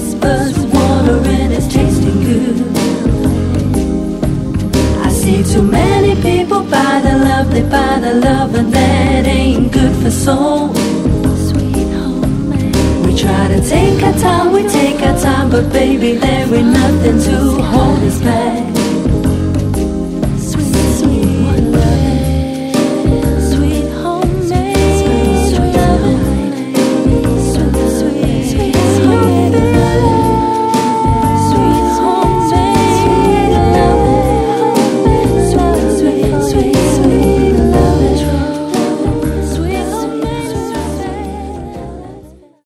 taste water and it's tasting good. I see too many people buy the love, they buy the love, and that ain't good for soul. We try to take our time, we take our time, but baby, there ain't nothing to hold us back.